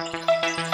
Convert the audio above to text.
Música